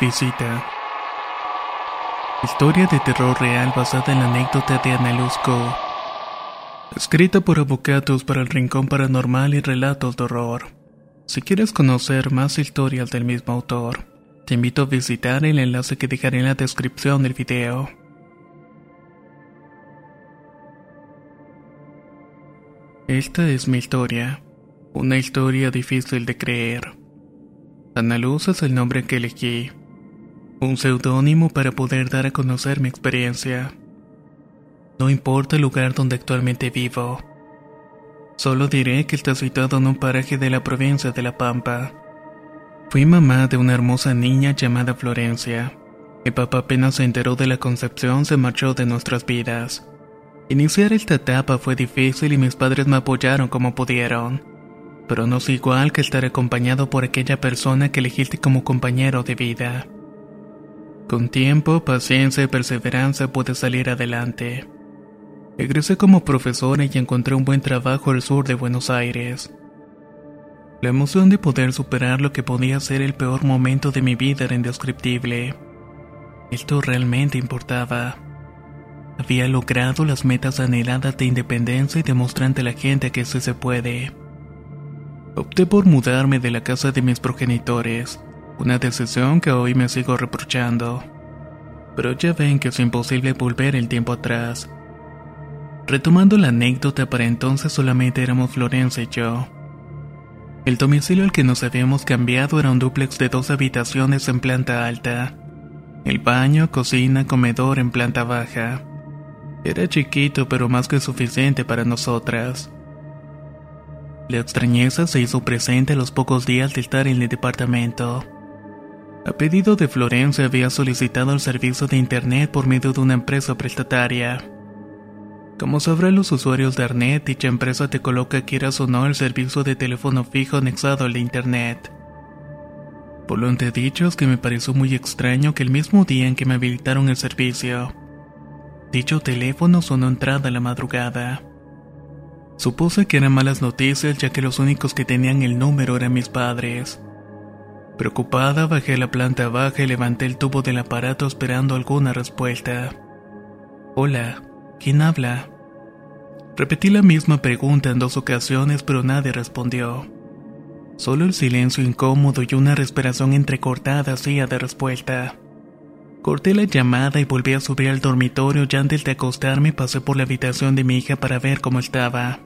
visita. Historia de terror real basada en la anécdota de Ana Luzco. Escrita por avocados para el Rincón Paranormal y Relatos de Horror. Si quieres conocer más historias del mismo autor, te invito a visitar el enlace que dejaré en la descripción del video. Esta es mi historia. Una historia difícil de creer. Ana Luz es el nombre que elegí. Un seudónimo para poder dar a conocer mi experiencia. No importa el lugar donde actualmente vivo. Solo diré que está situado en un paraje de la provincia de La Pampa. Fui mamá de una hermosa niña llamada Florencia. Mi papá apenas se enteró de la concepción se marchó de nuestras vidas. Iniciar esta etapa fue difícil y mis padres me apoyaron como pudieron pero no es igual que estar acompañado por aquella persona que elegiste como compañero de vida. Con tiempo, paciencia y perseverancia puedes salir adelante. Egresé como profesora y encontré un buen trabajo al sur de Buenos Aires. La emoción de poder superar lo que podía ser el peor momento de mi vida era indescriptible. Esto realmente importaba. Había logrado las metas anheladas de independencia y demostré ante la gente que sí se puede. Opté por mudarme de la casa de mis progenitores, una decisión que hoy me sigo reprochando. Pero ya ven que es imposible volver el tiempo atrás. Retomando la anécdota, para entonces solamente éramos Florencia y yo. El domicilio al que nos habíamos cambiado era un dúplex de dos habitaciones en planta alta. El baño, cocina, comedor en planta baja. Era chiquito pero más que suficiente para nosotras. La extrañeza se hizo presente a los pocos días de estar en el departamento. A pedido de Florencia había solicitado el servicio de Internet por medio de una empresa prestataria. Como sabrán los usuarios de Arnet, dicha empresa te coloca quieras o no el servicio de teléfono fijo anexado al Internet. Por lo dicho es que me pareció muy extraño que el mismo día en que me habilitaron el servicio, dicho teléfono sonó entrada a la madrugada. Supuse que eran malas noticias ya que los únicos que tenían el número eran mis padres. Preocupada bajé la planta baja y levanté el tubo del aparato esperando alguna respuesta. Hola, ¿quién habla? Repetí la misma pregunta en dos ocasiones pero nadie respondió. Solo el silencio incómodo y una respiración entrecortada hacía de respuesta. Corté la llamada y volví a subir al dormitorio ya antes de acostarme pasé por la habitación de mi hija para ver cómo estaba.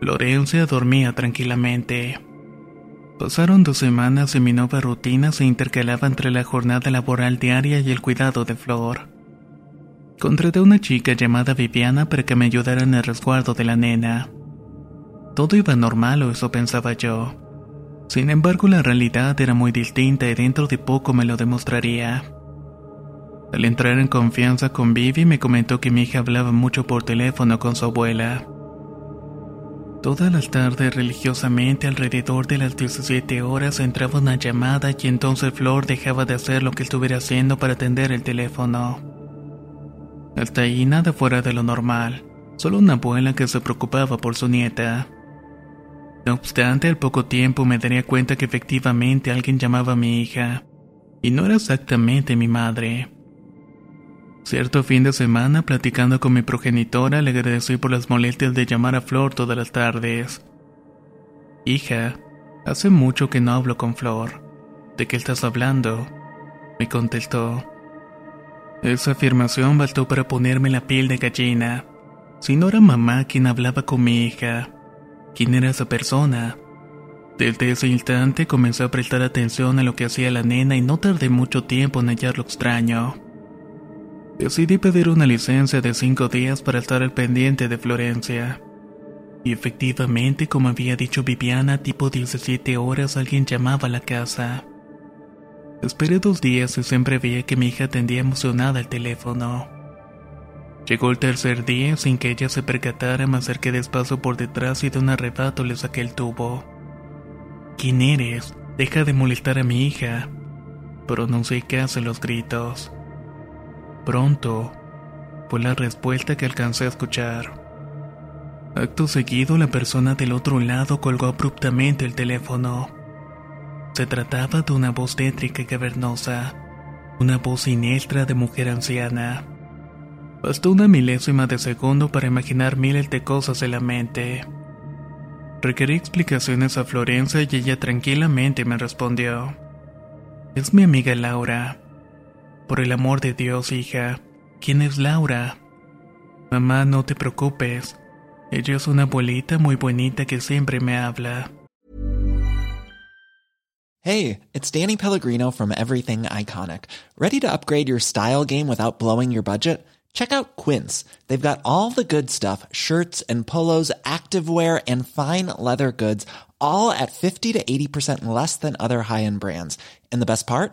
Florencia dormía tranquilamente. Pasaron dos semanas y mi nueva rutina se intercalaba entre la jornada laboral diaria y el cuidado de Flor. Contraté a una chica llamada Viviana para que me ayudara en el resguardo de la nena. Todo iba normal o eso pensaba yo. Sin embargo, la realidad era muy distinta y dentro de poco me lo demostraría. Al entrar en confianza con Vivi me comentó que mi hija hablaba mucho por teléfono con su abuela. Todas las tardes religiosamente alrededor de las 17 horas entraba una llamada y entonces Flor dejaba de hacer lo que estuviera haciendo para atender el teléfono. Hasta ahí nada fuera de lo normal, solo una abuela que se preocupaba por su nieta. No obstante, al poco tiempo me daría cuenta que efectivamente alguien llamaba a mi hija, y no era exactamente mi madre. Cierto fin de semana, platicando con mi progenitora, le agradecí por las molestias de llamar a Flor todas las tardes. Hija, hace mucho que no hablo con Flor. ¿De qué estás hablando? Me contestó. Esa afirmación bastó para ponerme la piel de gallina. Si no era mamá quien hablaba con mi hija, ¿quién era esa persona? Desde ese instante comencé a prestar atención a lo que hacía la nena y no tardé mucho tiempo en hallar lo extraño. Decidí pedir una licencia de cinco días para estar al pendiente de Florencia. Y efectivamente, como había dicho Viviana, tipo 17 horas alguien llamaba a la casa. Esperé dos días y siempre veía que mi hija atendía emocionada el teléfono. Llegó el tercer día sin que ella se percatara, me acerqué despacio por detrás y de un arrebato le saqué el tubo. ¿Quién eres? Deja de molestar a mi hija. Pronuncié casi los gritos. Pronto, fue la respuesta que alcancé a escuchar. Acto seguido, la persona del otro lado colgó abruptamente el teléfono. Se trataba de una voz tétrica y cavernosa, una voz siniestra de mujer anciana. Bastó una milésima de segundo para imaginar miles de cosas en la mente. Requerí explicaciones a Florencia y ella tranquilamente me respondió. Es mi amiga Laura. Por el amor de Dios, hija, ¿quién es Laura? Mamá, no te preocupes. Ella es una abuelita muy bonita que siempre me habla. Hey, it's Danny Pellegrino from Everything Iconic. ¿Ready to upgrade your style game without blowing your budget? Check out Quince. They've got all the good stuff shirts and polos, activewear, and fine leather goods, all at 50 to 80% less than other high end brands. And the best part?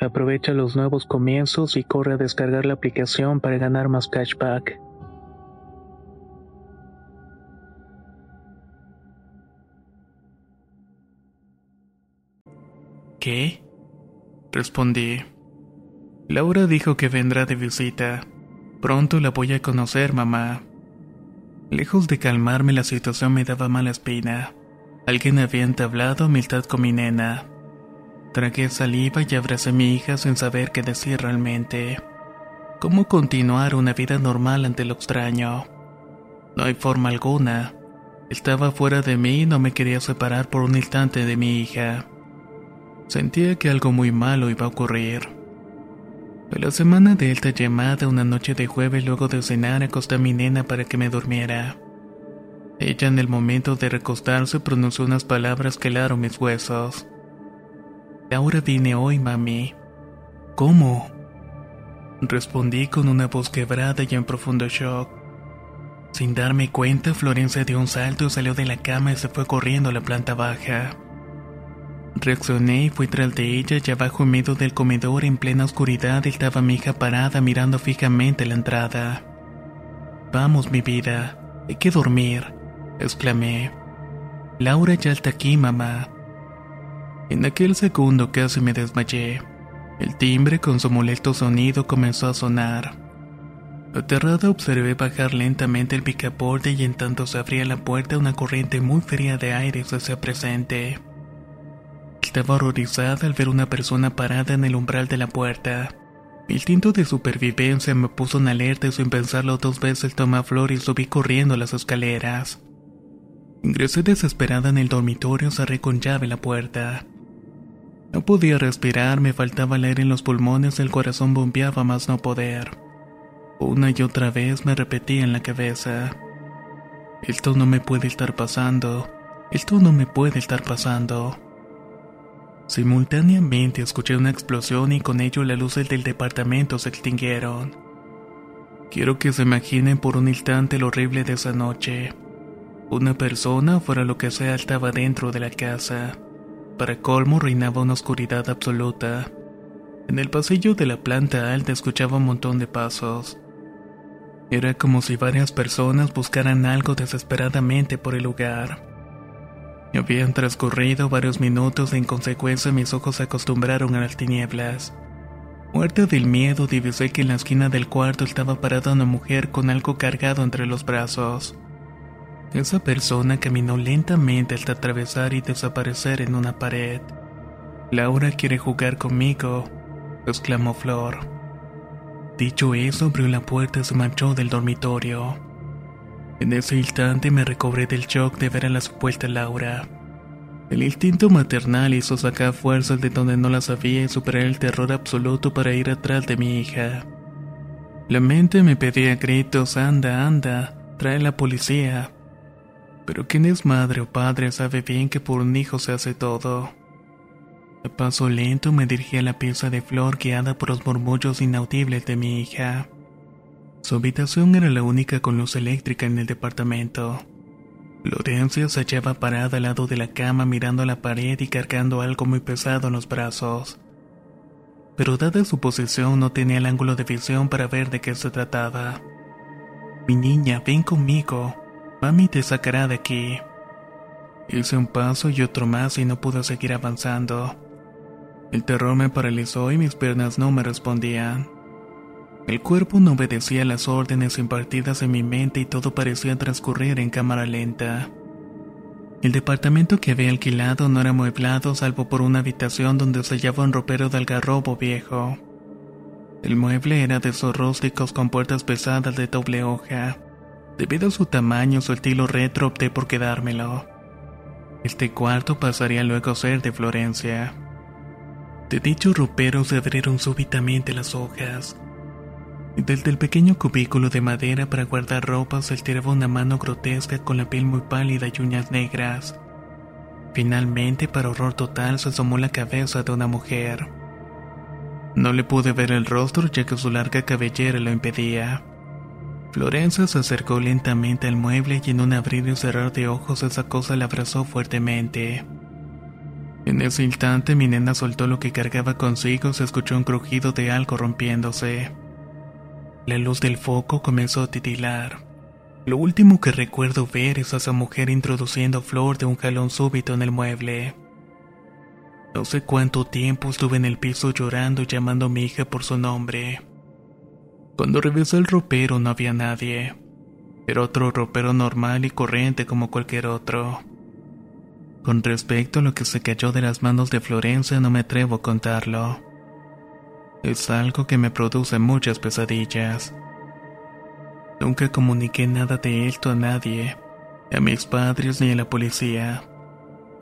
Aprovecha los nuevos comienzos y corre a descargar la aplicación para ganar más cashback. ¿Qué? Respondí. Laura dijo que vendrá de visita. Pronto la voy a conocer, mamá. Lejos de calmarme, la situación me daba mala espina. Alguien había entablado amistad con mi nena. Tragué saliva y abracé a mi hija sin saber qué decir realmente. ¿Cómo continuar una vida normal ante lo extraño? No hay forma alguna. Estaba fuera de mí y no me quería separar por un instante de mi hija. Sentía que algo muy malo iba a ocurrir. A la semana de esta llamada, una noche de jueves luego de cenar, acosté a mi nena para que me durmiera. Ella en el momento de recostarse pronunció unas palabras que helaron mis huesos. Laura vine hoy, mami. ¿Cómo? Respondí con una voz quebrada y en profundo shock. Sin darme cuenta, Florencia dio un salto, salió de la cama y se fue corriendo a la planta baja. Reaccioné y fui tras de ella y abajo en medio del comedor en plena oscuridad estaba mi hija parada mirando fijamente la entrada. Vamos, mi vida, hay que dormir, exclamé. Laura ya está aquí, mamá. En aquel segundo casi me desmayé. El timbre con su molesto sonido comenzó a sonar. Aterrada observé bajar lentamente el picaporte y en tanto se abría la puerta una corriente muy fría de aire se hacía presente. Estaba horrorizada al ver una persona parada en el umbral de la puerta. Mi instinto de supervivencia me puso en alerta y sin pensarlo dos veces tomé Flor y subí corriendo las escaleras. Ingresé desesperada en el dormitorio, cerré con llave la puerta. No podía respirar, me faltaba el aire en los pulmones, el corazón bombeaba más no poder. Una y otra vez me repetía en la cabeza. Esto no me puede estar pasando. Esto no me puede estar pasando. Simultáneamente escuché una explosión y con ello las luces del departamento se extinguieron. Quiero que se imaginen por un instante lo horrible de esa noche. Una persona, fuera lo que sea, estaba dentro de la casa. Para colmo reinaba una oscuridad absoluta. En el pasillo de la planta alta escuchaba un montón de pasos. Era como si varias personas buscaran algo desesperadamente por el lugar. Habían transcurrido varios minutos y en consecuencia mis ojos se acostumbraron a las tinieblas. Muerta del miedo, divisé que en la esquina del cuarto estaba parada una mujer con algo cargado entre los brazos. Esa persona caminó lentamente hasta atravesar y desaparecer en una pared. Laura quiere jugar conmigo, exclamó Flor. Dicho eso, abrió la puerta y se marchó del dormitorio. En ese instante me recobré del shock de ver a la supuesta Laura. El instinto maternal hizo sacar fuerzas de donde no las había y superar el terror absoluto para ir atrás de mi hija. La mente me pedía gritos, anda, anda, trae la policía. Pero quien es madre o padre sabe bien que por un hijo se hace todo. A paso lento me dirigí a la pieza de flor guiada por los murmullos inaudibles de mi hija. Su habitación era la única con luz eléctrica en el departamento. Lorencia se hallaba parada al lado de la cama mirando a la pared y cargando algo muy pesado en los brazos. Pero dada su posición no tenía el ángulo de visión para ver de qué se trataba. Mi niña, ven conmigo. Mami te sacará de aquí. Hice un paso y otro más y no pude seguir avanzando. El terror me paralizó y mis piernas no me respondían. El cuerpo no obedecía las órdenes impartidas en mi mente y todo parecía transcurrir en cámara lenta. El departamento que había alquilado no era mueblado salvo por una habitación donde se hallaba un ropero de algarrobo viejo. El mueble era de esos con puertas pesadas de doble hoja. Debido a su tamaño su estilo retro opté por quedármelo. Este cuarto pasaría luego a ser de Florencia. De dicho ropero se abrieron súbitamente las hojas. Desde el pequeño cubículo de madera para guardar ropa se estiraba una mano grotesca con la piel muy pálida y uñas negras. Finalmente, para horror total, se asomó la cabeza de una mujer. No le pude ver el rostro ya que su larga cabellera lo impedía. Florencia se acercó lentamente al mueble y en un abrir y cerrar de ojos esa cosa la abrazó fuertemente. En ese instante mi nena soltó lo que cargaba consigo, se escuchó un crujido de algo rompiéndose. La luz del foco comenzó a titilar. Lo último que recuerdo ver es a esa mujer introduciendo flor de un jalón súbito en el mueble. No sé cuánto tiempo estuve en el piso llorando y llamando a mi hija por su nombre. Cuando revisé el ropero no había nadie. Era otro ropero normal y corriente como cualquier otro. Con respecto a lo que se cayó de las manos de Florencia no me atrevo a contarlo. Es algo que me produce muchas pesadillas. Nunca comuniqué nada de esto a nadie, a mis padres ni a la policía.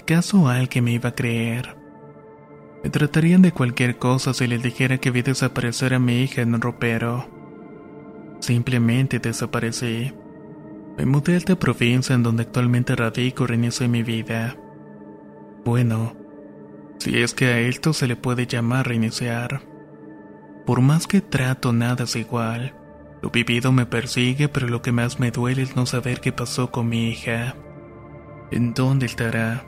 ¿Acaso alguien me iba a creer? Me tratarían de cualquier cosa si les dijera que vi desaparecer a mi hija en un ropero. Simplemente desaparecí. Me mudé a esta provincia en donde actualmente radico y reinicié mi vida. Bueno, si es que a esto se le puede llamar reiniciar. Por más que trato, nada es igual. Lo vivido me persigue, pero lo que más me duele es no saber qué pasó con mi hija. ¿En dónde estará?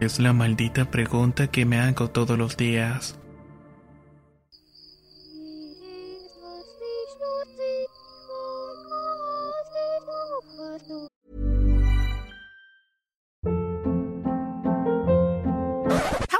Es la maldita pregunta que me hago todos los días.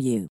you.